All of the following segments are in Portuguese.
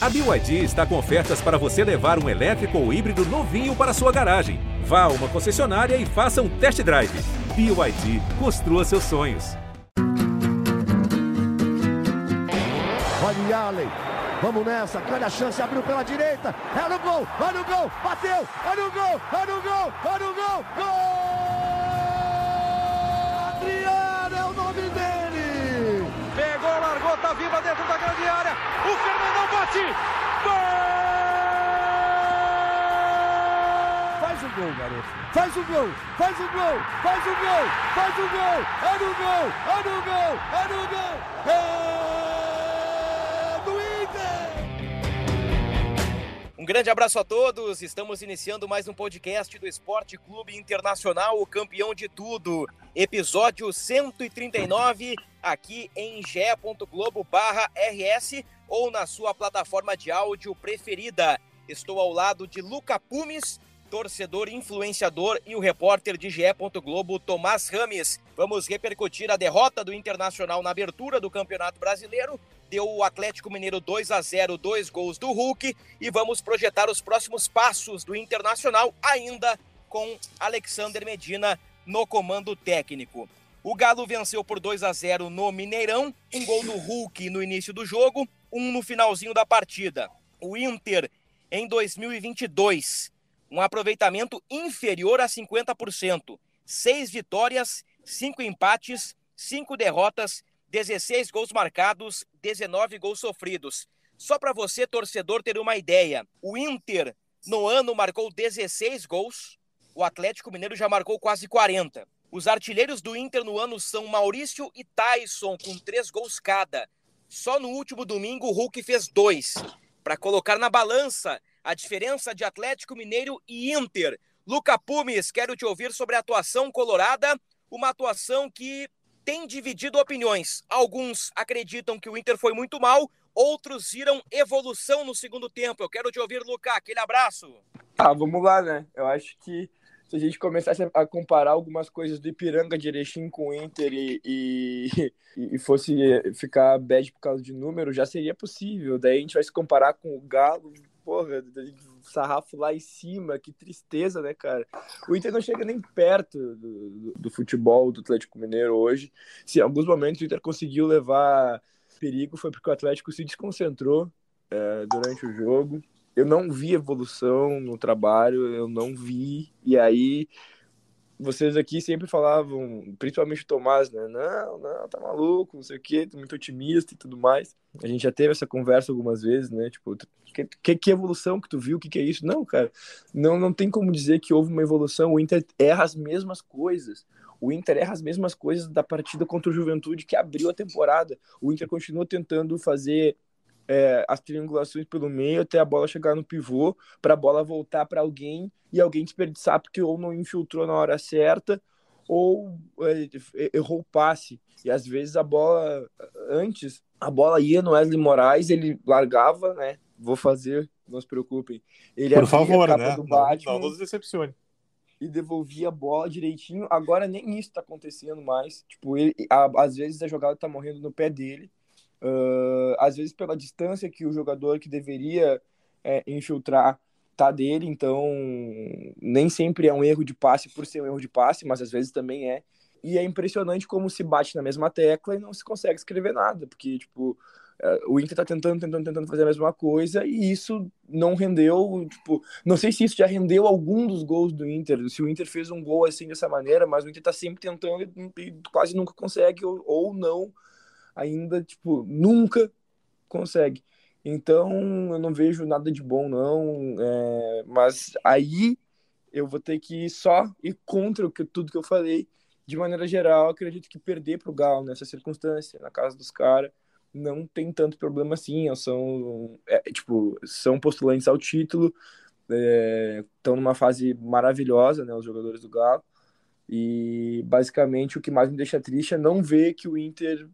A BYD está com ofertas para você levar um elétrico ou híbrido novinho para sua garagem. Vá a uma concessionária e faça um test drive. BYD, construa seus sonhos. Olha Allen, vamos nessa, grande a chance, abriu pela direita, é no gol, olha o gol, bateu, olha o gol, olha o gol, olha o gol, gol! Dentro da grande área, o Fernandão bate, gol! Faz o gol, garoto. Faz o gol, faz o gol, faz o gol, faz o gol. É no gol, é no gol, é no gol. É do Inter. Um grande abraço a todos. Estamos iniciando mais um podcast do Esporte Clube Internacional, o campeão de tudo. Episódio 139, aqui em ge.globo/rs ou na sua plataforma de áudio preferida. Estou ao lado de Luca Pumes, torcedor influenciador e o repórter de GE. Globo, Tomás Rames. Vamos repercutir a derrota do Internacional na abertura do Campeonato Brasileiro. Deu o Atlético Mineiro 2 a 0, dois gols do Hulk e vamos projetar os próximos passos do Internacional ainda com Alexander Medina no comando técnico. O Galo venceu por 2 a 0 no Mineirão, um gol do Hulk no início do jogo, um no finalzinho da partida. O Inter em 2022 um aproveitamento inferior a 50%. Seis vitórias, cinco empates, cinco derrotas, 16 gols marcados, 19 gols sofridos. Só para você, torcedor, ter uma ideia: o Inter no ano marcou 16 gols, o Atlético Mineiro já marcou quase 40. Os artilheiros do Inter no ano são Maurício e Tyson, com três gols cada. Só no último domingo o Hulk fez dois. Para colocar na balança a diferença de Atlético Mineiro e Inter. Luca Pumes, quero te ouvir sobre a atuação colorada, uma atuação que tem dividido opiniões. Alguns acreditam que o Inter foi muito mal, outros viram evolução no segundo tempo. Eu quero te ouvir, Luca. Aquele abraço. Ah, vamos lá, né? Eu acho que se a gente começasse a comparar algumas coisas do Ipiranga de Erechim com o Inter e, e, e, fosse ficar bad por causa de número, já seria possível. Daí a gente vai se comparar com o Galo, porra, sarrafo lá em cima, que tristeza, né, cara? O Inter não chega nem perto do, do, do futebol do Atlético Mineiro hoje. Se em alguns momentos o Inter conseguiu levar perigo, foi porque o Atlético se desconcentrou é, durante o jogo. Eu não vi evolução no trabalho, eu não vi. E aí vocês aqui sempre falavam, principalmente o Tomás, né? Não, não, tá maluco, não sei o quê, muito otimista e tudo mais. A gente já teve essa conversa algumas vezes, né? Tipo, que, que, que evolução que tu viu? O que, que é isso? Não, cara, não, não tem como dizer que houve uma evolução. O Inter erra as mesmas coisas. O Inter erra as mesmas coisas da partida contra o Juventude que abriu a temporada. O Inter continua tentando fazer é, as triangulações pelo meio até a bola chegar no pivô, para a bola voltar para alguém e alguém desperdiçar porque ou não infiltrou na hora certa ou é, errou o passe. E às vezes a bola, antes, a bola ia no Wesley Moraes, ele largava, né? Vou fazer, não se preocupem. Ele Por favor, né? Do Batman, não, não nos decepcione. E devolvia a bola direitinho. Agora nem isso tá acontecendo mais. Tipo, ele, a, às vezes a jogada tá morrendo no pé dele. Uh, às vezes pela distância que o jogador que deveria é, infiltrar tá dele, então nem sempre é um erro de passe por ser um erro de passe, mas às vezes também é. E é impressionante como se bate na mesma tecla e não se consegue escrever nada, porque tipo uh, o Inter tá tentando, tentando, tentando fazer a mesma coisa e isso não rendeu, tipo, não sei se isso já rendeu algum dos gols do Inter, se o Inter fez um gol assim dessa maneira, mas o Inter tá sempre tentando e, e quase nunca consegue ou, ou não ainda, tipo, nunca consegue. Então, eu não vejo nada de bom, não. É, mas aí eu vou ter que só ir contra o que, tudo que eu falei. De maneira geral, acredito que perder para o Galo nessa circunstância, na casa dos caras, não tem tanto problema assim. São, é, tipo, são postulantes ao título, estão é, numa fase maravilhosa, né, os jogadores do Galo. E basicamente o que mais me deixa triste é não ver que o Inter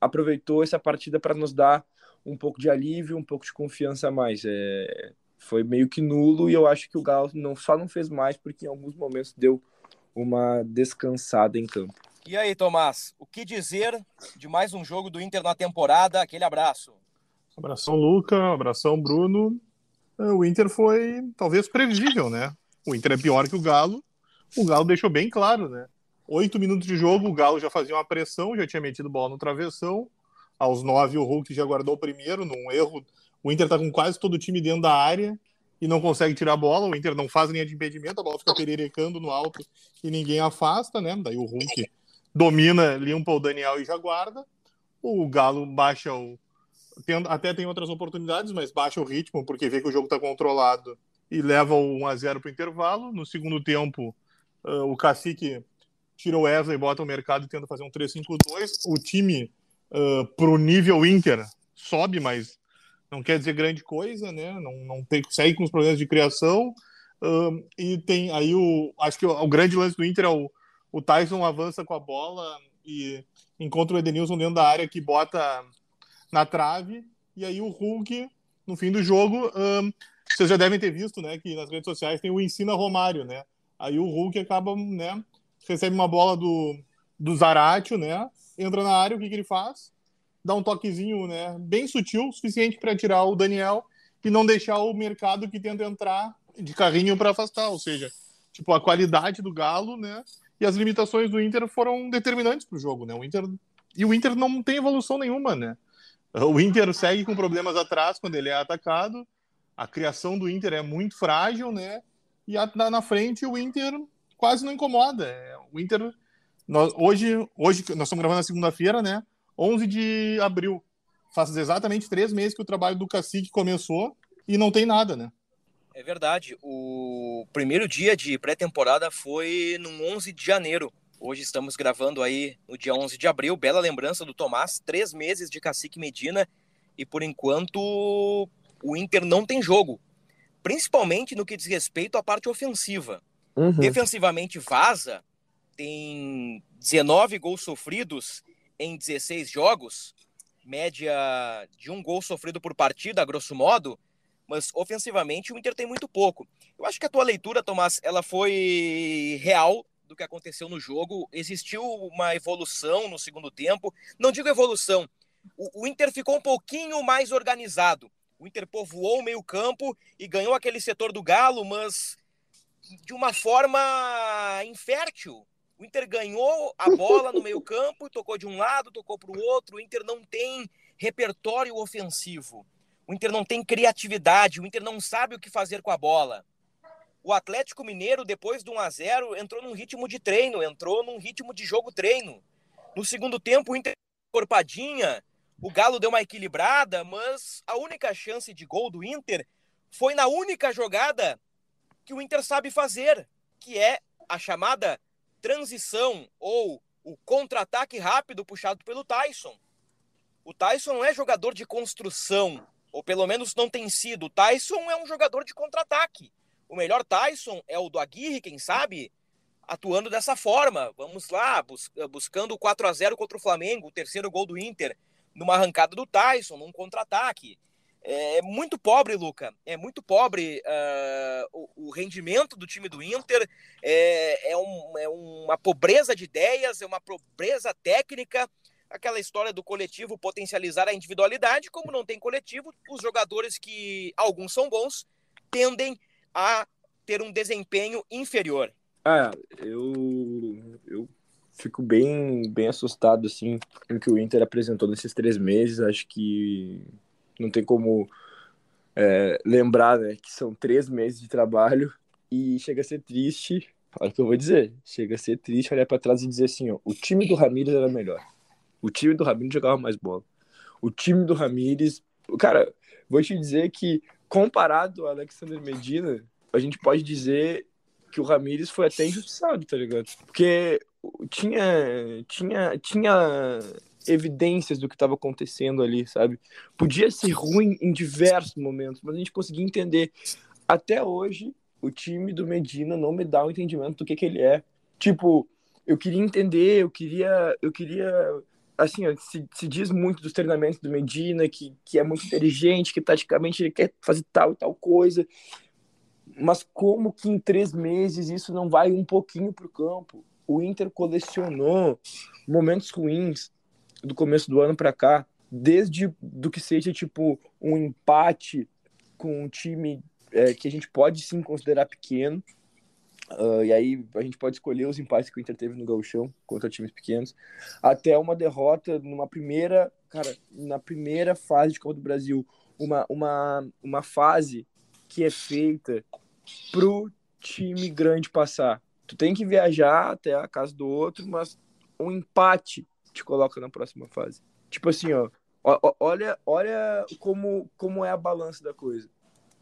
aproveitou essa partida para nos dar um pouco de alívio, um pouco de confiança a mais. É, foi meio que nulo e eu acho que o Galo não, só não fez mais porque em alguns momentos deu uma descansada em campo. E aí, Tomás, o que dizer de mais um jogo do Inter na temporada? Aquele abraço. Abração, Luca. Abração, Bruno. É, o Inter foi talvez previsível, né? O Inter é pior que o Galo. O Galo deixou bem claro, né? Oito minutos de jogo, o Galo já fazia uma pressão, já tinha metido bola no travessão. Aos nove, o Hulk já guardou o primeiro, num erro. O Inter tá com quase todo o time dentro da área e não consegue tirar a bola. O Inter não faz linha de impedimento, a bola fica pererecando no alto e ninguém afasta, né? Daí o Hulk domina, limpa o Daniel e já guarda. O Galo baixa o. Até tem outras oportunidades, mas baixa o ritmo porque vê que o jogo está controlado e leva o 1x0 para o intervalo. No segundo tempo, uh, o Cacique tira o Wesley, bota o mercado e tenta fazer um 3-5-2. O time, uh, pro nível Inter, sobe, mas não quer dizer grande coisa, né? Não, não tem, segue com os problemas de criação. Uh, e tem aí o. Acho que o, o, grande lance do Inter é o, o Tyson avança com a bola e encontra o Edenilson dentro da área que bota na trave. E aí o Hulk, no fim do jogo, uh, vocês já devem ter visto, né? Que nas redes sociais tem o Ensina Romário, né? Aí o Hulk acaba, né? Recebe uma bola do, do Zaratio, né? Entra na área, o que, que ele faz? Dá um toquezinho, né? Bem sutil, suficiente para tirar o Daniel e não deixar o mercado que tenta entrar de carrinho para afastar. Ou seja, tipo, a qualidade do Galo, né? E as limitações do Inter foram determinantes para o jogo, né? O Inter e o Inter não tem evolução nenhuma, né? O Inter segue com problemas atrás quando ele é atacado. A criação do Inter é muito frágil, né? E na frente o Inter quase não incomoda. É, o Inter nós, hoje, hoje nós estamos gravando na segunda-feira, né? 11 de abril. Faz exatamente três meses que o trabalho do Cacique começou e não tem nada, né? É verdade. O primeiro dia de pré-temporada foi no 11 de janeiro. Hoje estamos gravando aí no dia 11 de abril. Bela lembrança do Tomás. Três meses de Cacique Medina e por enquanto o Inter não tem jogo principalmente no que diz respeito à parte ofensiva. Uhum. Defensivamente vaza, tem 19 gols sofridos em 16 jogos, média de um gol sofrido por partida, grosso modo, mas ofensivamente o Inter tem muito pouco. Eu acho que a tua leitura, Tomás, ela foi real do que aconteceu no jogo. Existiu uma evolução no segundo tempo. Não digo evolução, o, o Inter ficou um pouquinho mais organizado. O Inter povoou o meio-campo e ganhou aquele setor do Galo, mas de uma forma infértil. O Inter ganhou a bola no meio-campo, tocou de um lado, tocou para o outro. O Inter não tem repertório ofensivo. O Inter não tem criatividade. O Inter não sabe o que fazer com a bola. O Atlético Mineiro, depois do 1 a 0 entrou num ritmo de treino, entrou num ritmo de jogo-treino. No segundo tempo, o Inter corpadinha, o Galo deu uma equilibrada, mas a única chance de gol do Inter foi na única jogada que o Inter sabe fazer, que é a chamada transição ou o contra-ataque rápido puxado pelo Tyson. O Tyson não é jogador de construção, ou pelo menos não tem sido. O Tyson é um jogador de contra-ataque. O melhor Tyson é o do Aguirre, quem sabe, atuando dessa forma. Vamos lá, bus buscando o 4 a 0 contra o Flamengo, o terceiro gol do Inter numa arrancada do Tyson, num contra-ataque. É muito pobre, Luca. É muito pobre uh, o, o, rendimento do time do Inter. É, é, um, é, uma pobreza de ideias, é uma pobreza técnica. Aquela história do coletivo potencializar a individualidade. Como não tem coletivo, os jogadores que alguns são bons tendem a ter um desempenho inferior. Ah, eu, eu fico bem, bem assustado assim com o que o Inter apresentou nesses três meses. Acho que não tem como é, lembrar né, que são três meses de trabalho e chega a ser triste. Olha o que eu vou dizer. Chega a ser triste olhar para trás e dizer assim: ó, o time do Ramires era melhor. O time do Ramires jogava mais bola. O time do Ramires. Cara, vou te dizer que comparado ao Alexander Medina, a gente pode dizer que o Ramires foi até injustiçado, tá ligado? Porque tinha, tinha, tinha evidências do que estava acontecendo ali, sabe? Podia ser ruim em diversos momentos, mas a gente conseguia entender. Até hoje, o time do Medina não me dá o um entendimento do que, que ele é. Tipo, eu queria entender, eu queria, eu queria assim, ó, se, se diz muito dos treinamentos do Medina, que, que é muito inteligente, que taticamente ele quer fazer tal e tal coisa, mas como que em três meses isso não vai um pouquinho para o campo? o Inter colecionou momentos ruins do começo do ano para cá. desde do que seja tipo um empate com um time é, que a gente pode sim considerar pequeno, Uh, e aí a gente pode escolher os empates que o Inter teve no gauchão contra times pequenos, até uma derrota numa primeira, cara, na primeira fase de Copa do Brasil, uma, uma, uma fase que é feita pro time grande passar. Tu tem que viajar até a casa do outro, mas um empate te coloca na próxima fase. Tipo assim, ó, olha, olha como, como é a balança da coisa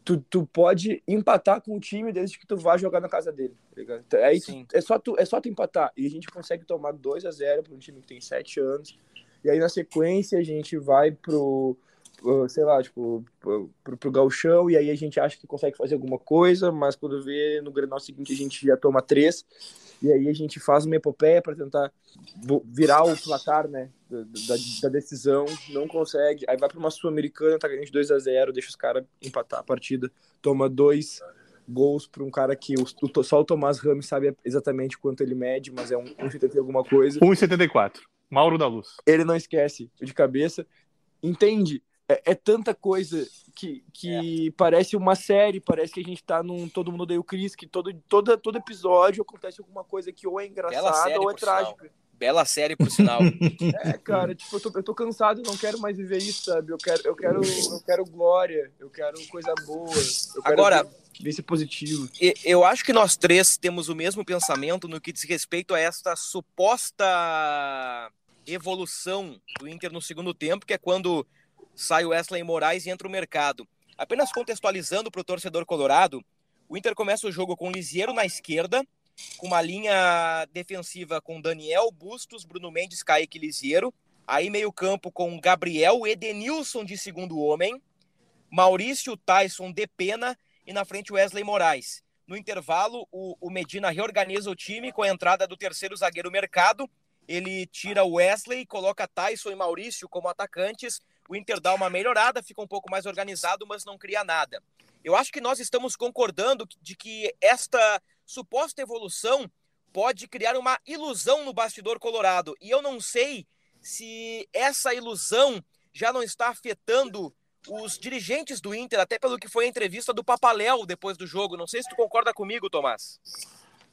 tu, tu pode empatar com o time desde que tu vá jogar na casa dele, tá ligado? Então, aí tu, é, só tu, é só tu empatar. E a gente consegue tomar 2 a 0 para um time que tem 7 anos. E aí na sequência a gente vai pro, sei lá, tipo, pro, pro, pro galchão e aí a gente acha que consegue fazer alguma coisa, mas quando vê no Grenal seguinte a gente já toma 3 e aí a gente faz uma epopeia para tentar virar o placar, né, da, da, da, decisão, não consegue, aí vai para uma sul-americana, tá ganhando de 2 a 0 deixa os caras empatar a partida, toma dois gols para um cara que o, só o Tomás Ramos sabe exatamente quanto ele mede, mas é um 1,70 alguma coisa. 1,74. Mauro da Luz. Ele não esquece de cabeça. Entende? É, é tanta coisa que, que é. parece uma série, parece que a gente tá num Todo Mundo Odeia o Chris, que todo, todo, todo episódio acontece alguma coisa que ou é engraçada ou é trágica. Sinal. Bela série, por sinal. é, cara, tipo, eu tô, eu tô cansado, não quero mais viver isso, sabe? Eu quero, eu quero, eu quero glória, eu quero coisa boa. Eu quero Agora, ver positivo. Eu acho que nós três temos o mesmo pensamento no que diz respeito a esta suposta evolução do Inter no segundo tempo, que é quando sai o Wesley Moraes e entra o mercado. Apenas contextualizando para o torcedor colorado, o Inter começa o jogo com Lisieiro na esquerda, com uma linha defensiva com Daniel Bustos, Bruno Mendes, Kaique Lisieiro. Aí meio campo com Gabriel Edenilson de segundo homem, Maurício Tyson de Pena e na frente Wesley Moraes. No intervalo, o, o Medina reorganiza o time com a entrada do terceiro zagueiro Mercado. Ele tira o Wesley, coloca Tyson e Maurício como atacantes o Inter dá uma melhorada, fica um pouco mais organizado, mas não cria nada. Eu acho que nós estamos concordando de que esta suposta evolução pode criar uma ilusão no bastidor colorado. E eu não sei se essa ilusão já não está afetando os dirigentes do Inter, até pelo que foi a entrevista do Papaléu depois do jogo. Não sei se tu concorda comigo, Tomás.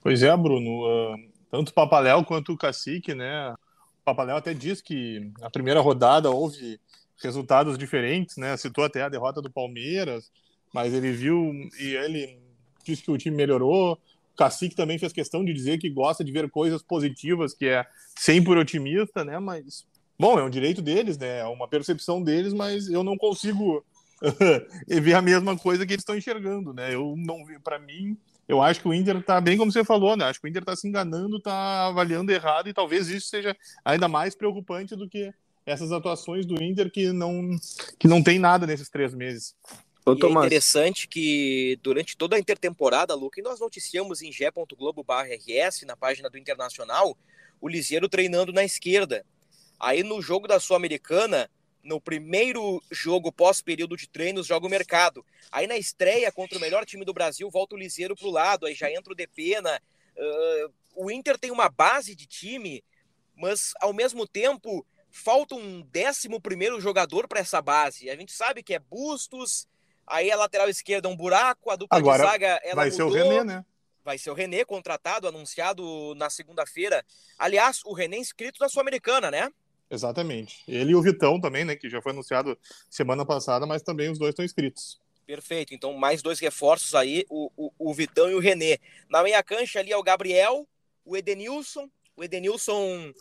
Pois é, Bruno. Uh, tanto o Papaléu quanto o Cacique, né? O Papaléu até diz que na primeira rodada houve resultados diferentes, né? Citou até a derrota do Palmeiras, mas ele viu e ele disse que o time melhorou. O Cacique também fez questão de dizer que gosta de ver coisas positivas, que é sempre otimista, né? Mas, bom, é um direito deles, né? É uma percepção deles, mas eu não consigo ver a mesma coisa que eles estão enxergando, né? Eu não para mim, eu acho que o Inter tá bem como você falou, né? Acho que o Inter tá se enganando, tá avaliando errado e talvez isso seja ainda mais preocupante do que essas atuações do Inter que não, que não tem nada nesses três meses. Ô, e é interessante que durante toda a intertemporada, Luca, e nós noticiamos em g.globo.rs, na página do Internacional, o Liseiro treinando na esquerda. Aí no jogo da Sul-Americana, no primeiro jogo pós-período de treinos, joga o mercado. Aí na estreia contra o melhor time do Brasil, volta o Liseiro pro lado, aí já entra o Depena. Uh, o Inter tem uma base de time, mas ao mesmo tempo falta um décimo primeiro jogador para essa base. A gente sabe que é Bustos, aí a lateral esquerda é um buraco, a dupla Agora, de zaga ela vai mudou. ser o René, né? Vai ser o René contratado, anunciado na segunda-feira. Aliás, o René inscrito na Sul-Americana, né? Exatamente. Ele e o Vitão também, né? Que já foi anunciado semana passada, mas também os dois estão inscritos. Perfeito. Então, mais dois reforços aí, o, o, o Vitão e o René. Na meia cancha ali é o Gabriel, o Edenilson. O Edenilson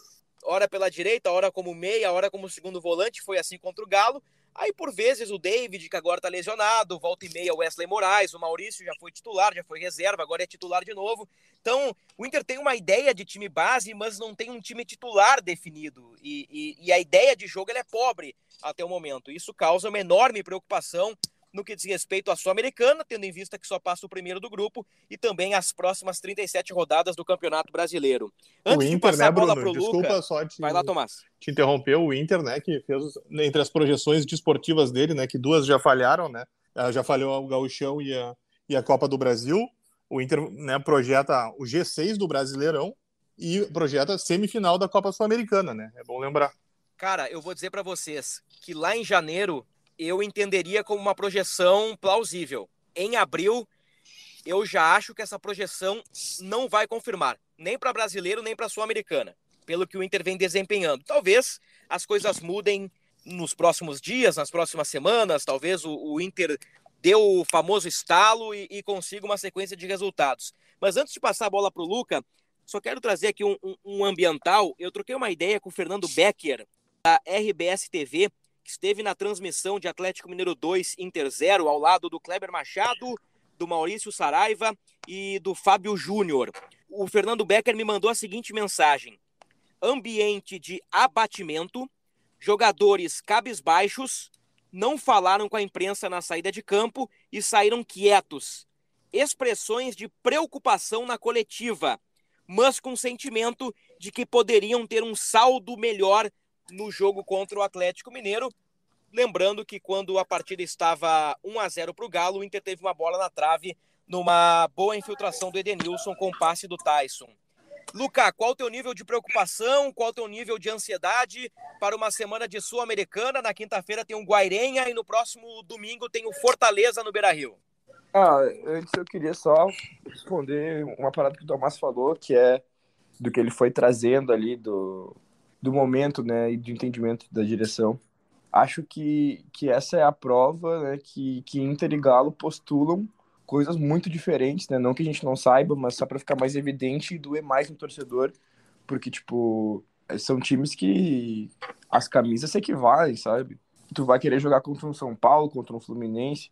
hora pela direita, hora como meia, hora como segundo volante, foi assim contra o Galo. Aí, por vezes, o David, que agora tá lesionado, volta e meia o Wesley Moraes, o Maurício já foi titular, já foi reserva, agora é titular de novo. Então, o Inter tem uma ideia de time base, mas não tem um time titular definido. E, e, e a ideia de jogo é pobre até o momento. Isso causa uma enorme preocupação no que diz respeito à Sul-Americana, tendo em vista que só passa o primeiro do grupo, e também as próximas 37 rodadas do Campeonato Brasileiro. Antes o Inter, de né, Bruno? Pro Desculpa Luca, só te, vai lá, Tomás. te interromper. O Inter, né, que fez entre as projeções desportivas dele, né, que duas já falharam, né? Ah, já falhou o Gauchão e a, e a Copa do Brasil. O Inter né, projeta o G6 do Brasileirão e projeta semifinal da Copa Sul-Americana, né? É bom lembrar. Cara, eu vou dizer para vocês que lá em janeiro eu entenderia como uma projeção plausível. Em abril, eu já acho que essa projeção não vai confirmar, nem para brasileiro, nem para sul-americana, pelo que o Inter vem desempenhando. Talvez as coisas mudem nos próximos dias, nas próximas semanas, talvez o, o Inter dê o famoso estalo e, e, consiga uma sequência de resultados. Mas antes de passar a bola para o Luca, só quero trazer aqui um, um, um, ambiental. Eu troquei uma ideia com o Fernando Becker, da RBS TV, que esteve na transmissão de Atlético Mineiro 2 Inter 0, ao lado do Kleber Machado, do Maurício Saraiva e do Fábio Júnior. O Fernando Becker me mandou a seguinte mensagem: ambiente de abatimento, jogadores cabisbaixos, não falaram com a imprensa na saída de campo e saíram quietos. Expressões de preocupação na coletiva, mas com sentimento de que poderiam ter um saldo melhor no jogo contra o Atlético Mineiro. Lembrando que quando a partida estava 1 a 0 para o Galo, o Inter teve uma bola na trave numa boa infiltração do Edenilson com o passe do Tyson. Luca, qual o teu nível de preocupação, qual o teu nível de ansiedade para uma semana de Sul-Americana? Na quinta-feira tem o Guairenha e no próximo domingo tem o Fortaleza no Beira-Rio. Ah, antes eu queria só responder uma parada que o Tomás falou, que é do que ele foi trazendo ali do, do momento, né, e do entendimento da direção. Acho que, que essa é a prova né, que, que Inter e Galo postulam coisas muito diferentes, né? Não que a gente não saiba, mas só para ficar mais evidente e doer mais no torcedor, porque, tipo, são times que as camisas se equivalem, sabe? Tu vai querer jogar contra um São Paulo, contra um Fluminense,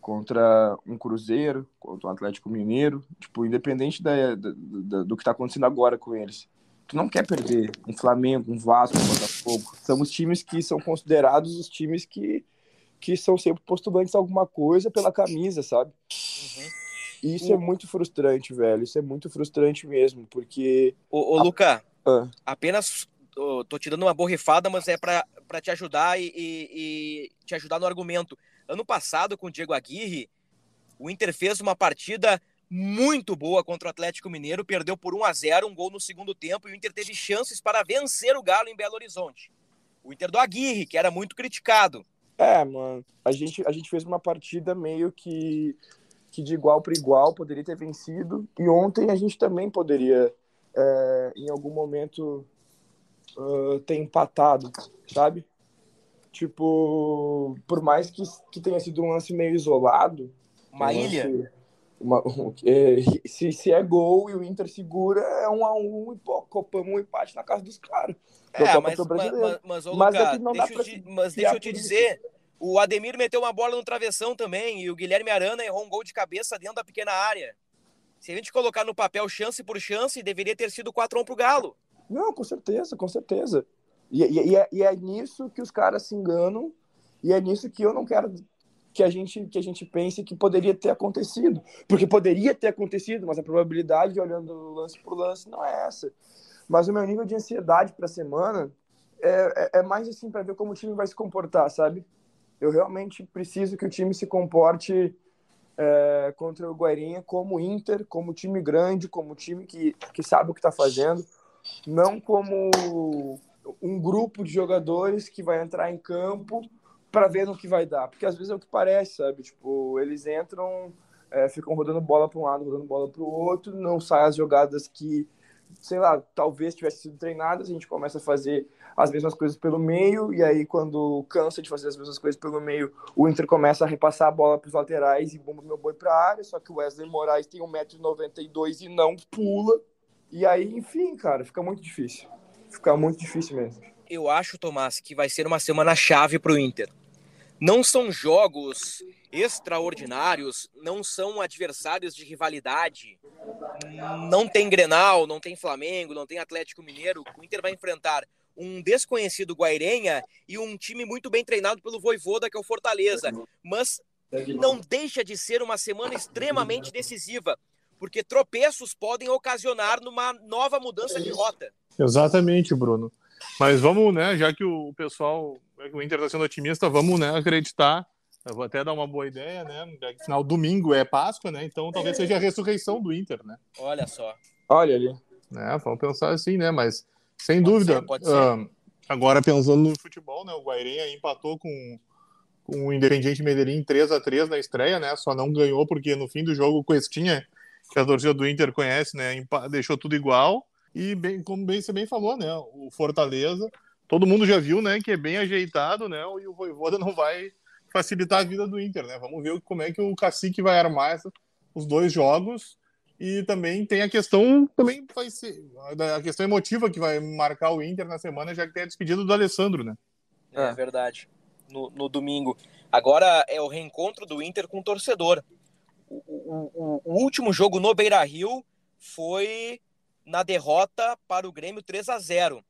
contra um Cruzeiro, contra um Atlético Mineiro, tipo, independente da, da, da, do que tá acontecendo agora com eles. Tu não quer perder um Flamengo, um Vasco, um Botafogo. São os times que são considerados os times que que são sempre postulantes a alguma coisa pela camisa, sabe? Uhum. E isso é muito frustrante, velho. Isso é muito frustrante mesmo, porque. Ô, ô Luca, ah. apenas tô, tô te dando uma borrifada, mas é para te ajudar e, e, e, te ajudar no argumento. Ano passado, com o Diego Aguirre, o Inter fez uma partida muito boa contra o Atlético Mineiro, perdeu por 1 a 0 um gol no segundo tempo, e o Inter teve chances para vencer o Galo em Belo Horizonte. O Inter do Aguirre, que era muito criticado. É, mano. A gente, a gente fez uma partida meio que, que de igual para igual, poderia ter vencido. E ontem a gente também poderia, é, em algum momento, uh, ter empatado, sabe? Tipo, por mais que, que tenha sido um lance meio isolado. Uma um ilha? Lance, uma, um, é, se, se é gol e o Inter segura, é um a um e pô, copamos um empate na casa dos caras. É, mas, mas, mas, ô, mas, é deixa, eu te, mas deixa eu te dizer, o Ademir meteu uma bola no travessão também e o Guilherme Arana errou um gol de cabeça dentro da pequena área. Se a gente colocar no papel chance por chance, deveria ter sido 4x1 pro Galo. Não, com certeza, com certeza. E, e, e, é, e, é, nisso que os caras se enganam e é nisso que eu não quero que a gente que a gente pense que poderia ter acontecido. Porque poderia ter acontecido, mas a probabilidade, olhando lance por lance, não é essa. Mas o meu nível de ansiedade para a semana é, é, é mais assim para ver como o time vai se comportar, sabe? eu realmente preciso que o time se comporte é, contra o Guairinha como Inter, como time grande, como time que, que sabe o que está fazendo, não como um grupo de jogadores que vai entrar em campo para ver no que vai dar, porque às vezes é o que parece, sabe? Tipo, eles entram, é, ficam rodando bola para um lado, rodando bola para o outro, não saem as jogadas que, sei lá, talvez tivessem sido treinadas, a gente começa a fazer as mesmas coisas pelo meio, e aí quando cansa de fazer as mesmas coisas pelo meio, o Inter começa a repassar a bola para os laterais e bomba meu boi para a área, só que o Wesley Moraes tem 1,92m e não pula. E aí, enfim, cara, fica muito difícil. Fica muito difícil mesmo. Eu acho, Tomás, que vai ser uma semana chave para o Inter. Não são jogos extraordinários, não são adversários de rivalidade. Não tem Grenal, não tem Flamengo, não tem Atlético Mineiro. O Inter vai enfrentar um desconhecido Guairenha e um time muito bem treinado pelo Voivoda, que é o Fortaleza. Mas não deixa de ser uma semana extremamente decisiva, porque tropeços podem ocasionar numa nova mudança de rota. Exatamente, Bruno. Mas vamos, né, já que o pessoal, o Inter está sendo otimista, vamos, né, acreditar. Eu vou até dar uma boa ideia, né? Final domingo é Páscoa, né? Então talvez seja a ressurreição do Inter, né? Olha só. Olha ali. É, vamos pensar assim, né? Mas sem pode dúvida. Ser, pode ser. Uh, Agora, pensando no futebol, né? O Guairenha empatou com, com o Independiente Medellín 3 a 3 na estreia, né? Só não ganhou porque no fim do jogo o Questinha, que a torcida do Inter conhece, né? Deixou tudo igual. E, bem, como bem, você bem falou, né? O Fortaleza, todo mundo já viu, né? Que é bem ajeitado, né? E o Voivoda não vai facilitar a vida do Inter, né? Vamos ver como é que o Cacique vai armar essa, os dois jogos e também tem a questão, também vai ser a questão emotiva que vai marcar o Inter na semana, já que tem a despedida do Alessandro, né? É, é verdade. No, no, domingo. Agora é o reencontro do Inter com o torcedor. O, o, o último jogo no Beira Rio foi na derrota para o Grêmio 3 a 0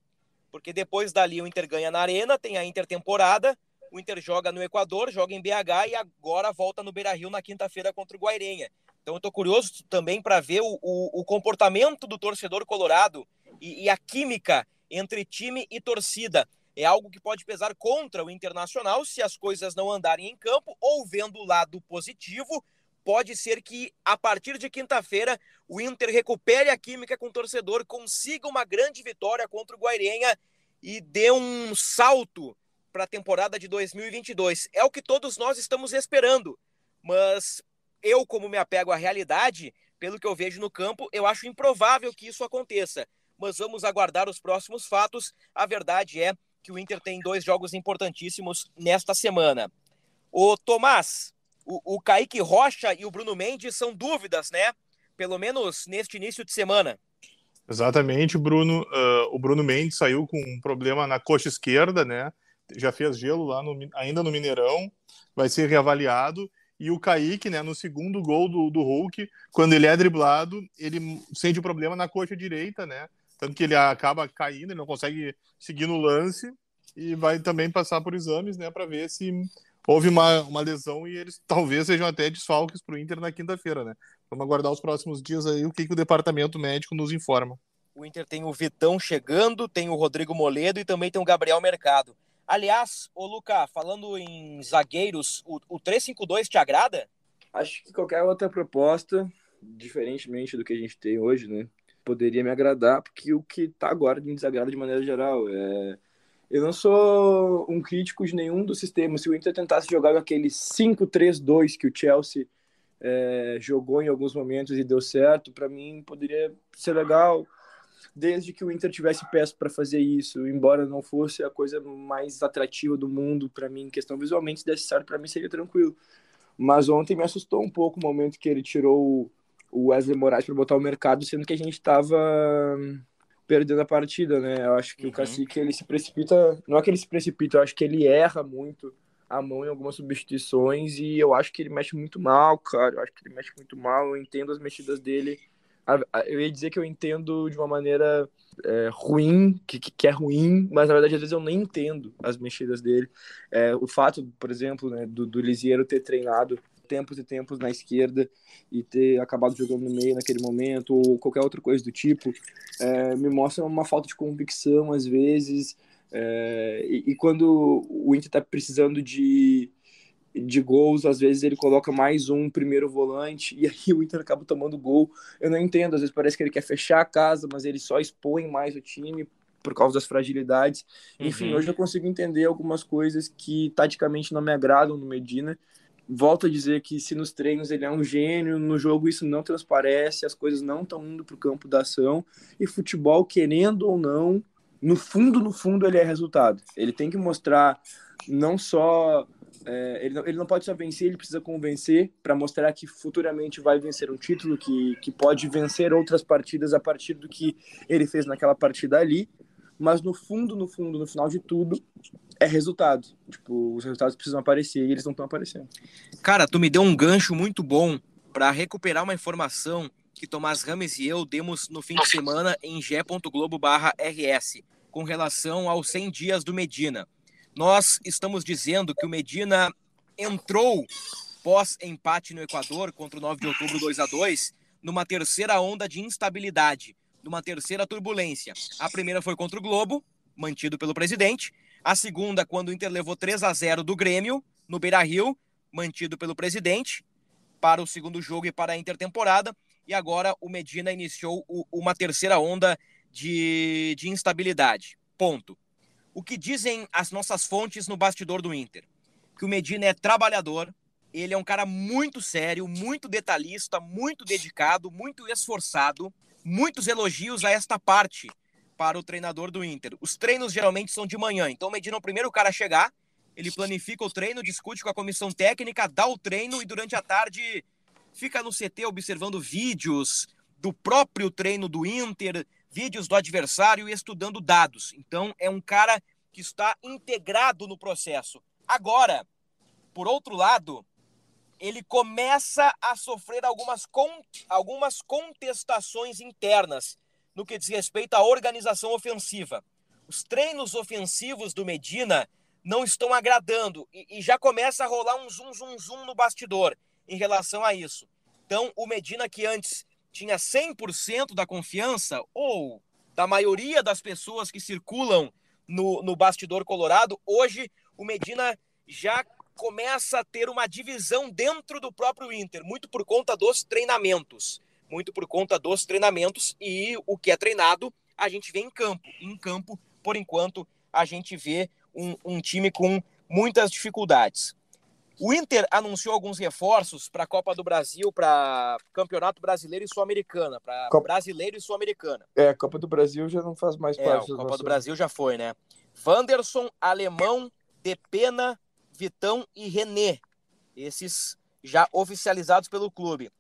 Porque depois dali o Inter ganha na Arena, tem a intertemporada, o Inter joga no Equador, joga em BH e agora volta no Beira Rio na quinta-feira contra o Guairenha. Então eu estou curioso também para ver o, o, o, comportamento do torcedor colorado e, e, a química entre time e torcida. É algo que pode pesar contra o Internacional se as coisas não andarem em campo, ou vendo o lado positivo, pode ser que a partir de quinta-feira o Inter recupere a química com o torcedor, consiga uma grande vitória contra o Guairenha e dê um salto para a temporada de 2022. É o que todos nós estamos esperando, mas eu, como me apego à realidade, pelo que eu vejo no campo, eu acho improvável que isso aconteça. Mas vamos aguardar os próximos fatos. A verdade é que o Inter tem dois jogos importantíssimos nesta semana. O Tomás, o, o Kaique Rocha e o Bruno Mendes são dúvidas, né? Pelo menos neste início de semana. Exatamente, Bruno. Uh, o Bruno Mendes saiu com um problema na coxa esquerda, né? Já fez gelo lá no, ainda no Mineirão, vai ser reavaliado. E o Kaique, né, no segundo gol do, do Hulk, quando ele é driblado, ele sente o problema na coxa direita, né? Tanto que ele acaba caindo, ele não consegue seguir no lance e vai também passar por exames, né, para ver se houve uma, uma lesão e eles talvez sejam até desfalques para o Inter na quinta-feira, né? Vamos aguardar os próximos dias aí o que, que o departamento médico nos informa. O Inter tem o Vitão chegando, tem o Rodrigo Moledo e também tem o Gabriel Mercado. Aliás, ô Luca, falando em zagueiros, o, o 3-5-2 te agrada? Acho que qualquer outra proposta, diferentemente do que a gente tem hoje, né, poderia me agradar, porque o que tá agora me desagrada de maneira geral. É... Eu não sou um crítico de nenhum dos sistemas. Se o Inter tentasse jogar aquele 5-3-2 que o Chelsea é, jogou em alguns momentos e deu certo, para mim poderia ser legal desde que o Inter tivesse peça para fazer isso, embora não fosse a coisa mais atrativa do mundo para mim, em questão visualmente, se desse certo para mim seria tranquilo. Mas ontem me assustou um pouco o momento que ele tirou o Wesley Moraes para botar o mercado, sendo que a gente estava perdendo a partida, né? Eu acho que uhum. o Cacique ele se precipita, não é que ele se precipita, eu acho que ele erra muito a mão em algumas substituições e eu acho que ele mexe muito mal, cara. Eu acho que ele mexe muito mal, eu entendo as mexidas dele eu ia dizer que eu entendo de uma maneira é, ruim, que, que é ruim, mas na verdade às vezes eu nem entendo as mexidas dele. É, o fato, por exemplo, né, do, do Lisieiro ter treinado tempos e tempos na esquerda e ter acabado jogando no meio naquele momento, ou qualquer outra coisa do tipo, é, me mostra uma falta de convicção às vezes. É, e, e, quando o Inter está precisando de de gols, às vezes ele coloca mais um primeiro volante e aí o Inter acaba tomando gol. Eu não entendo, às vezes parece que ele quer fechar a casa, mas ele só expõe mais o time por causa das fragilidades. Enfim, uhum. hoje eu consigo entender algumas coisas que taticamente não me agradam no Medina. Volto a dizer que se nos treinos ele é um gênio, no jogo isso não transparece, as coisas não estão indo para o campo da ação. E futebol, querendo ou não, no fundo, no fundo, ele é resultado. Ele tem que mostrar não só é, ele, não, ele não pode só vencer, ele precisa convencer para mostrar que futuramente vai vencer um título, que, que pode vencer outras partidas a partir do que ele fez naquela partida ali. Mas no fundo, no fundo, no final de tudo, é resultado. Tipo, os resultados precisam aparecer e eles não estão aparecendo. Cara, tu me deu um gancho muito bom para recuperar uma informação que Tomás Rames e eu demos no fim de semana em g.globo/rs com relação aos 100 dias do Medina nós estamos dizendo que o Medina entrou pós-empate no Equador contra o 9 de outubro 2 a 2 numa terceira onda de instabilidade, numa terceira turbulência. A primeira foi contra o Globo, mantido pelo presidente. A segunda, quando o Inter levou 3 a 0 do Grêmio, no Beira-Rio, mantido pelo presidente, para o segundo jogo e para a intertemporada. E agora o Medina iniciou uma terceira onda de, de instabilidade. Ponto. O que dizem as nossas fontes no bastidor do Inter? Que o Medina é trabalhador, ele é um cara muito sério, muito detalhista, muito dedicado, muito esforçado. Muitos elogios a esta parte para o treinador do Inter. Os treinos geralmente são de manhã, então Medina é o primeiro cara a chegar, ele planifica o treino, discute com a comissão técnica, dá o treino e durante a tarde fica no CT observando vídeos do próprio treino do Inter, vídeos do adversário e estudando dados. Então é um cara que está integrado no processo. Agora, por outro lado, ele começa a sofrer algumas, con algumas contestações internas no que diz respeito à organização ofensiva. Os treinos ofensivos do Medina não estão agradando e, e já começa a rolar um zoom, zoom, zoom no bastidor em relação a isso. Então, o Medina, que antes tinha 100% da confiança, ou da maioria das pessoas que circulam no, no bastidor colorado, hoje o Medina já começa a ter uma divisão dentro do próprio Inter, muito por conta dos treinamentos. Muito por conta dos treinamentos e o que é treinado a gente vê em campo. Em campo, por enquanto, a gente vê um, um time com muitas dificuldades. O Inter anunciou alguns reforços para a Copa do Brasil, para Campeonato Brasileiro e Sul-Americana, para Copa... Brasileiro e Sul-Americana. É, a Copa do Brasil já não faz mais é, parte. A Copa do Brasil já foi, né? Wanderson, Alemão, Depena, Vitão e René. Esses já oficializados pelo clube.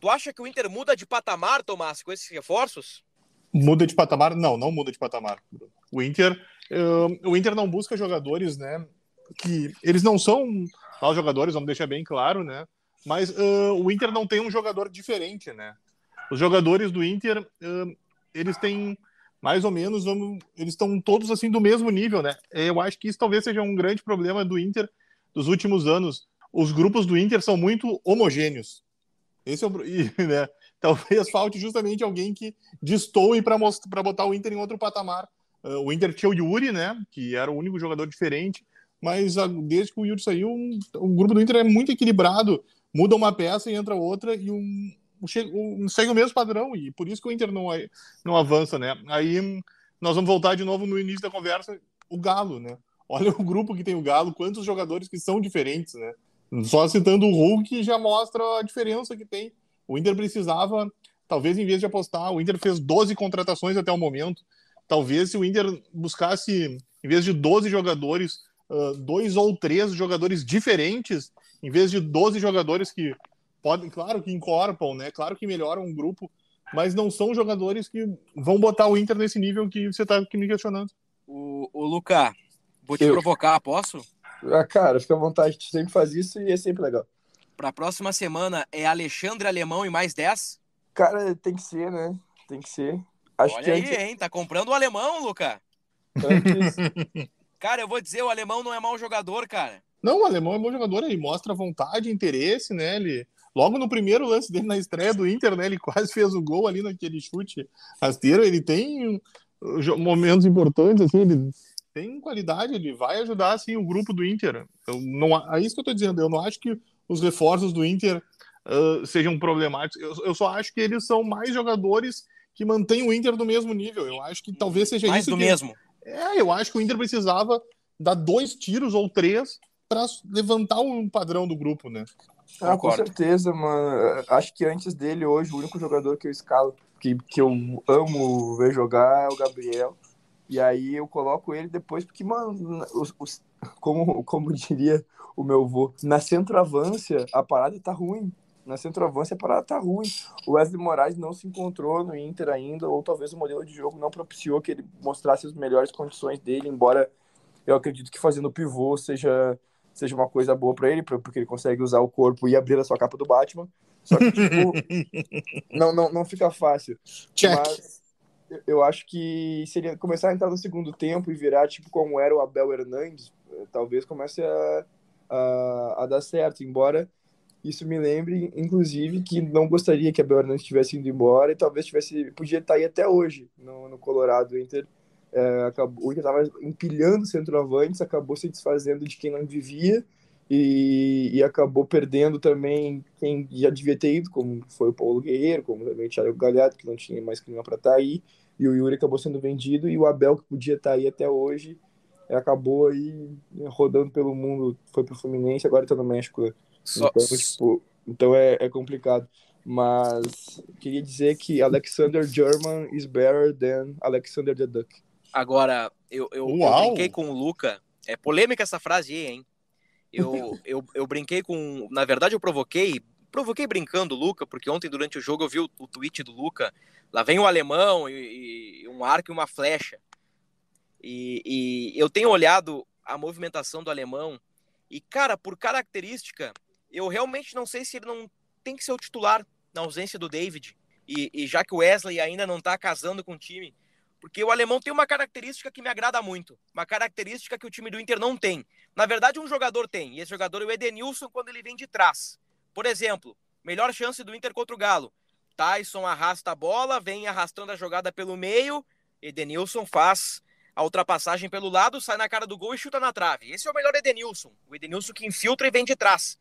Tu acha que o Inter muda de patamar, Tomás, com esses reforços? Muda de patamar? Não, não muda de patamar. O Inter Uh, o Inter não busca jogadores, né? Que eles não são maus jogadores, vamos deixar bem claro, né? Mas uh, o Inter não tem um jogador diferente, né? Os jogadores do Inter, uh, eles têm mais ou menos, vamos, eles estão todos assim do mesmo nível, né? Eu acho que isso talvez seja um grande problema do Inter dos últimos anos. Os grupos do Inter são muito homogêneos. Esse é o, e, né? Talvez falte justamente alguém que destoe para botar o Inter em outro patamar. Uh, o Inter tinha o Yuri, né? Que era o único jogador diferente. Mas uh, desde que o Yuri saiu, um, o grupo do Inter é muito equilibrado. Muda uma peça e entra outra e um, segue o mesmo padrão. E por isso que o Inter não, não avança, né? Aí nós vamos voltar de novo no início da conversa. O Galo, né? Olha o grupo que tem o Galo, quantos jogadores que são diferentes, né? Só citando o Hulk já mostra a diferença que tem. O Inter precisava, talvez em vez de apostar, o Inter fez 12 contratações até o momento talvez se o Inter buscasse, em vez de 12 jogadores, uh, dois ou três jogadores diferentes, em vez de 12 jogadores que podem, claro que incorporam, né? Claro que melhoram o grupo, mas não são jogadores que vão botar o Inter nesse nível que você está me questionando. O, o Luca, vou te Eu. provocar, posso? Ah, cara, fica à vontade, tu sempre faz isso e é sempre legal. Para a próxima semana é Alexandre Alemão e mais 10? Cara, tem que ser, né? Tem que ser. Acho Olha que aí, hein? Tá comprando o alemão, Luca? Antes... cara, eu vou dizer, o alemão não é mau jogador, cara. Não, o alemão é bom jogador, ele mostra vontade, interesse, né? Ele, logo no primeiro lance dele na estreia do Inter, né? Ele quase fez o gol ali naquele chute rasteiro. Ele tem momentos importantes, assim, ele tem qualidade, ele vai ajudar, assim, o grupo do Inter. Eu não, é isso que eu tô dizendo, eu não acho que os reforços do Inter uh, sejam problemáticos. Eu, eu só acho que eles são mais jogadores que mantém o Inter do mesmo nível. Eu acho que talvez seja Mais isso. do que... mesmo. É, eu acho que o Inter precisava dar dois tiros ou três para levantar um padrão do grupo, né? Ah, com certeza, mano. Acho que antes dele, hoje, o único jogador que eu escalo, que, que eu amo ver jogar é o Gabriel. E aí eu coloco ele depois, porque, mano, os, os, como, como diria o meu avô, na centroavância a parada tá ruim na centroavância a parada tá ruim. O Wesley Moraes não se encontrou no Inter ainda, ou talvez o modelo de jogo não propiciou que ele mostrasse as melhores condições dele, embora eu acredito que fazendo pivô seja, seja uma coisa boa para ele, porque ele consegue usar o corpo e abrir a sua capa do Batman. Só que, tipo, não, não, não fica fácil. Check. Mas eu acho que se ele começar a entrar no segundo tempo e virar, tipo, como era o Abel Hernandes, talvez comece a, a, a dar certo, embora isso me lembre, inclusive, que não gostaria que a Bel Hernandes tivesse ido embora e talvez tivesse podia estar aí até hoje no, no Colorado. Inter é, acabou, o Inter estava empilhando centroavantes, acabou se desfazendo de quem não devia e, e, acabou perdendo também quem já devia ter ido, como foi o Paulo Guerreiro, como também o Thiago Galhardo, que não tinha mais clima para estar aí, e o Yuri acabou sendo vendido, e o Abel, que podia estar aí até hoje, acabou aí rodando pelo mundo, foi pro Fluminense, agora tá no México. Só- Então, tipo, então é, é complicado. Mas queria dizer que Alexander German is better than Alexander the Duck. Agora, eu, eu, eu brinquei com o Luca. É polêmica essa frase aí, hein? Eu, eu, eu brinquei com. Na verdade, eu provoquei. Provoquei brincando o Luca, porque ontem durante o jogo eu vi o, o tweet do Luca. Lá vem o alemão e, e um arco e uma flecha. E, e eu tenho olhado a movimentação do alemão. E, cara, por característica, eu realmente não sei se ele não tem que ser o titular na ausência do David. E, e já que o Wesley ainda não tá casando com o time, porque o alemão tem uma característica que me agrada muito. Uma característica que o time do Inter não tem. Na verdade, um jogador tem. E esse jogador é o Edenilson quando ele vem de trás. Por exemplo, melhor chance do Inter contra o Galo. Tyson arrasta a bola, vem arrastando a jogada pelo meio. Edenilson faz a ultrapassagem pelo lado, sai na cara do gol e chuta na trave. Esse é o melhor Edenilson. O Edenilson que infiltra e vem de trás.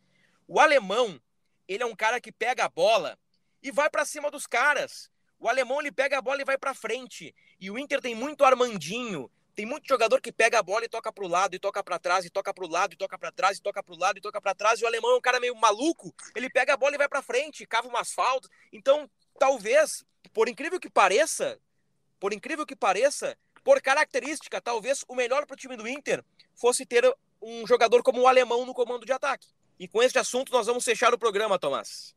O alemão, ele é um cara que pega a bola e vai para cima dos caras. O alemão ele pega a bola e vai para frente. E o Inter tem muito Armandinho, tem muito jogador que pega a bola e toca pro lado, e toca para trás, e toca pro lado, e toca para trás, e toca pro lado, e toca para trás. E o alemão é um cara meio maluco, ele pega a bola e vai para frente, cava umas faltas. Então, talvez, por incrível que pareça, por incrível que pareça, por característica, talvez o melhor pro time do Inter fosse ter um jogador como o alemão no comando de ataque. E com este assunto nós vamos fechar o programa, Tomás.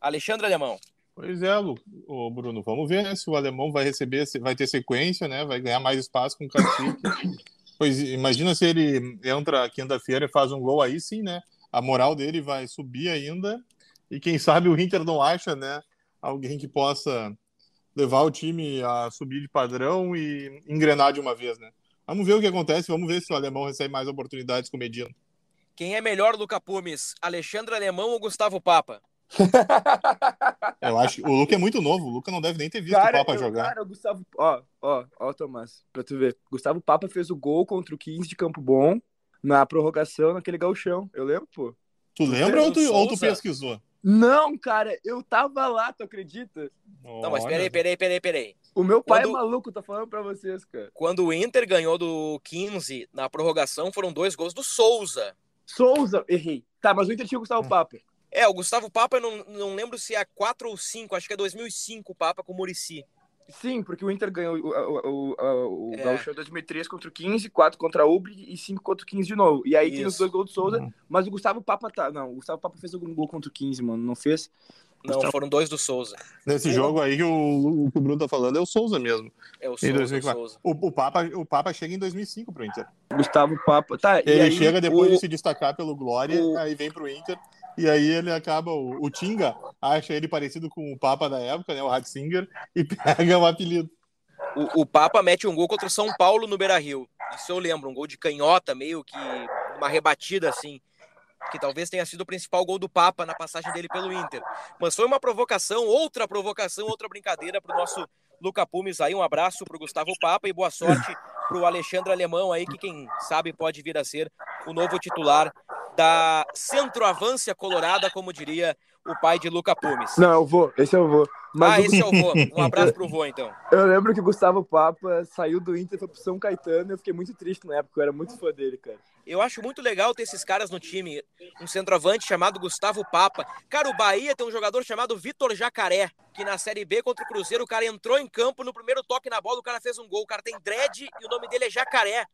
Alexandre Alemão. Pois é, Lu, ô, Bruno, vamos ver né, se o alemão vai receber, vai ter sequência, né? Vai ganhar mais espaço com o Cacique. pois imagina se ele entra quinta-feira e faz um gol aí, sim, né? A moral dele vai subir ainda. E quem sabe o Inter não acha, né? Alguém que possa levar o time a subir de padrão e engrenar de uma vez, né? Vamos ver o que acontece, vamos ver se o alemão recebe mais oportunidades com o Medina. Quem é melhor, Luca Pumes? Alexandre Alemão ou Gustavo Papa? Eu acho o Luca é muito novo, o Luca não deve nem ter visto Cara, o Papa eu- jogar. cara, o Gustavo. Ó, ó, ó, Tomás, pra tu ver. Gustavo Papa fez o gol contra o 15 de Campo Bom na prorrogação naquele galchão. Eu lembro, pô. Tu lembra ou tu, ou tu pesquisou? Não, cara, eu tava lá, tu acredita? Não, mas Olha, peraí, peraí, peraí, peraí. O meu pai Quando- é maluco, tô falando pra vocês, cara. Quando o Inter ganhou do 15 na prorrogação, foram dois gols do Souza. Souza, errei. Tá, mas o Inter tinha o Gustavo Papa. É, o Gustavo Papa, eu não, não lembro se é 4 ou 5, acho que é 2005 o Papa com o Murici. Sim, porque o Inter ganhou o, o, o, o É. Gauchão em 2003 contra o 15, 4 contra o Ubre e 5 contra o 15 de novo. E aí tem os Isso. dois gols do Souza, Uhum. mas o Gustavo Papa tá. Não, o Gustavo Papa fez algum gol contra o 15, mano. Não fez? Não, Gustavo- foram dois do Souza. Nesse jogo aí que o, o que o Bruno tá falando é o Souza mesmo. É o Em Souza. o 2004. Souza. O, o, Papa, o Papa chega em 2005 pro Inter. Gustavo Papa. Tá, e Ele aí, chega depois o- de se destacar pelo Glória, o- aí vem pro Inter. E aí ele acaba, o, o Tinga acha ele parecido com o Papa da época, né, o Ratzinger, e pega o apelido. O, o Papa mete um gol contra o São Paulo no Beira Rio. Isso eu lembro, um gol de canhota, meio que uma rebatida assim. Que talvez tenha sido o principal gol do Papa na passagem dele pelo Inter. Mas foi uma provocação, outra provocação, outra brincadeira pro nosso Luca Pumes aí. Um abraço pro Gustavo Papa e boa sorte pro Alexandre Alemão aí, que quem sabe pode vir a ser o novo titular da centroavância colorada, como diria o pai de Luca Pumes. Não, eu vou, esse eu vou. Mas ah, esse é o vô. Um abraço pro vô, então. eu lembro que o Gustavo Papa saiu do Inter foi pro São Caetano e eu fiquei muito triste na época, eu era muito fã dele, cara. Eu acho muito legal ter esses caras no time. Um centroavante chamado Gustavo Papa. Cara, o Bahia tem um jogador chamado Vitor Jacaré, que na Série B contra o Cruzeiro, o cara entrou em campo, no primeiro toque na bola, o cara fez um gol. O cara tem dread e o nome dele é Jacaré.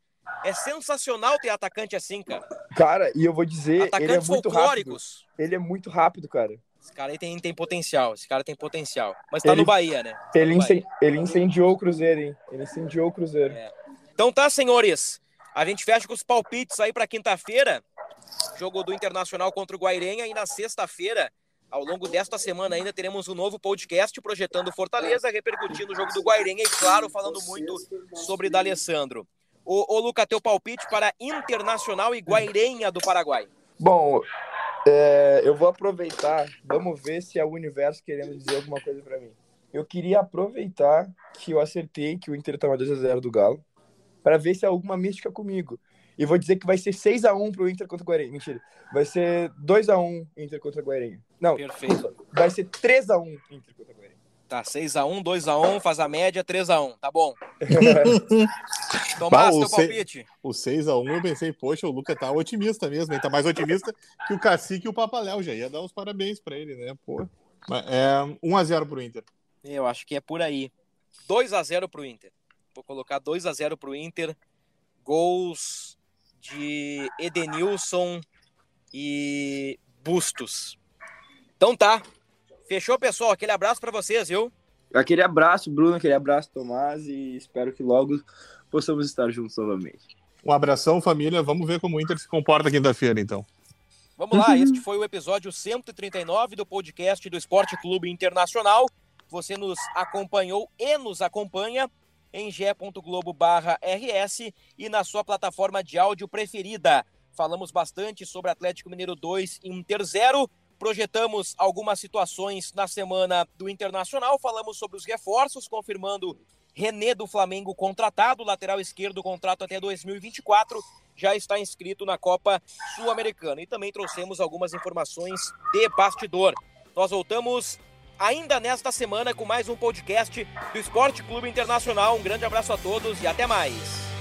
É sensacional ter atacante assim, cara. Cara, e eu vou dizer, ele é Atacantes muito rápido. Ele é muito rápido, cara. Esse cara aí tem, tem potencial. Esse cara tem potencial. Mas tá Ele- no Bahia, né? Tá Ele, no Bahia. incen- ele incendiou o Cruzeiro, hein? Ele incendiou o Cruzeiro. É. Então tá, senhores. A gente fecha com os palpites aí para quinta-feira. Jogo do Internacional contra o Guairenha. E na sexta-feira, ao longo desta semana ainda, teremos um novo podcast projetando Fortaleza, repercutindo o jogo do Guairenha e, claro, falando muito sobre D'Alessandro. Ô, ô Luca, teu palpite para Internacional e Guairenha do Paraguai. Bom, é, eu vou aproveitar. Vamos ver se é o universo querendo dizer alguma coisa pra mim. Eu queria aproveitar que eu acertei que o Inter tava 2x0 do Galo, pra ver se é alguma mística comigo. E vou dizer que vai ser 6x1 pro Inter contra o Guarani. Mentira. Vai ser 2x1 Inter contra o Guarani. Não, Perfeito. vai ser 3x1 Inter contra o Guarani. Tá, 6x1, 2x1, faz a média, 3x1. Tá bom. Tomás, Bah, o teu palpite. O 6x1 eu pensei, poxa, o Luca tá otimista mesmo, ele tá mais otimista que o Cacique e o Papaléu. Já ia dar os parabéns pra ele, né? Pô. É 1x0 pro Inter. Eu acho que é por aí. 2x0 pro Inter. Vou colocar 2x0 pro Inter. Gols de Edenilson e Bustos. Então tá. Fechou, pessoal. Aquele abraço pra vocês, viu? Aquele abraço, Bruno, aquele abraço, Tomás, e espero que logo possamos estar juntos novamente. Um abração, família. Vamos ver como o Inter se comporta quinta-feira, então. Vamos lá, este foi o episódio 139 do podcast do Esporte Clube Internacional. Você nos acompanhou e nos acompanha em ge.globo/rs e na sua plataforma de áudio preferida. Falamos bastante sobre Atlético Mineiro 2 e Inter 0. Projetamos algumas situações na semana do Internacional. Falamos sobre os reforços, confirmando René do Flamengo contratado, lateral esquerdo, contrato até 2024, já está inscrito na Copa Sul-Americana. E também trouxemos algumas informações de bastidor. Nós voltamos ainda nesta semana com mais um podcast do Esporte Clube Internacional. Um grande abraço a todos e até mais.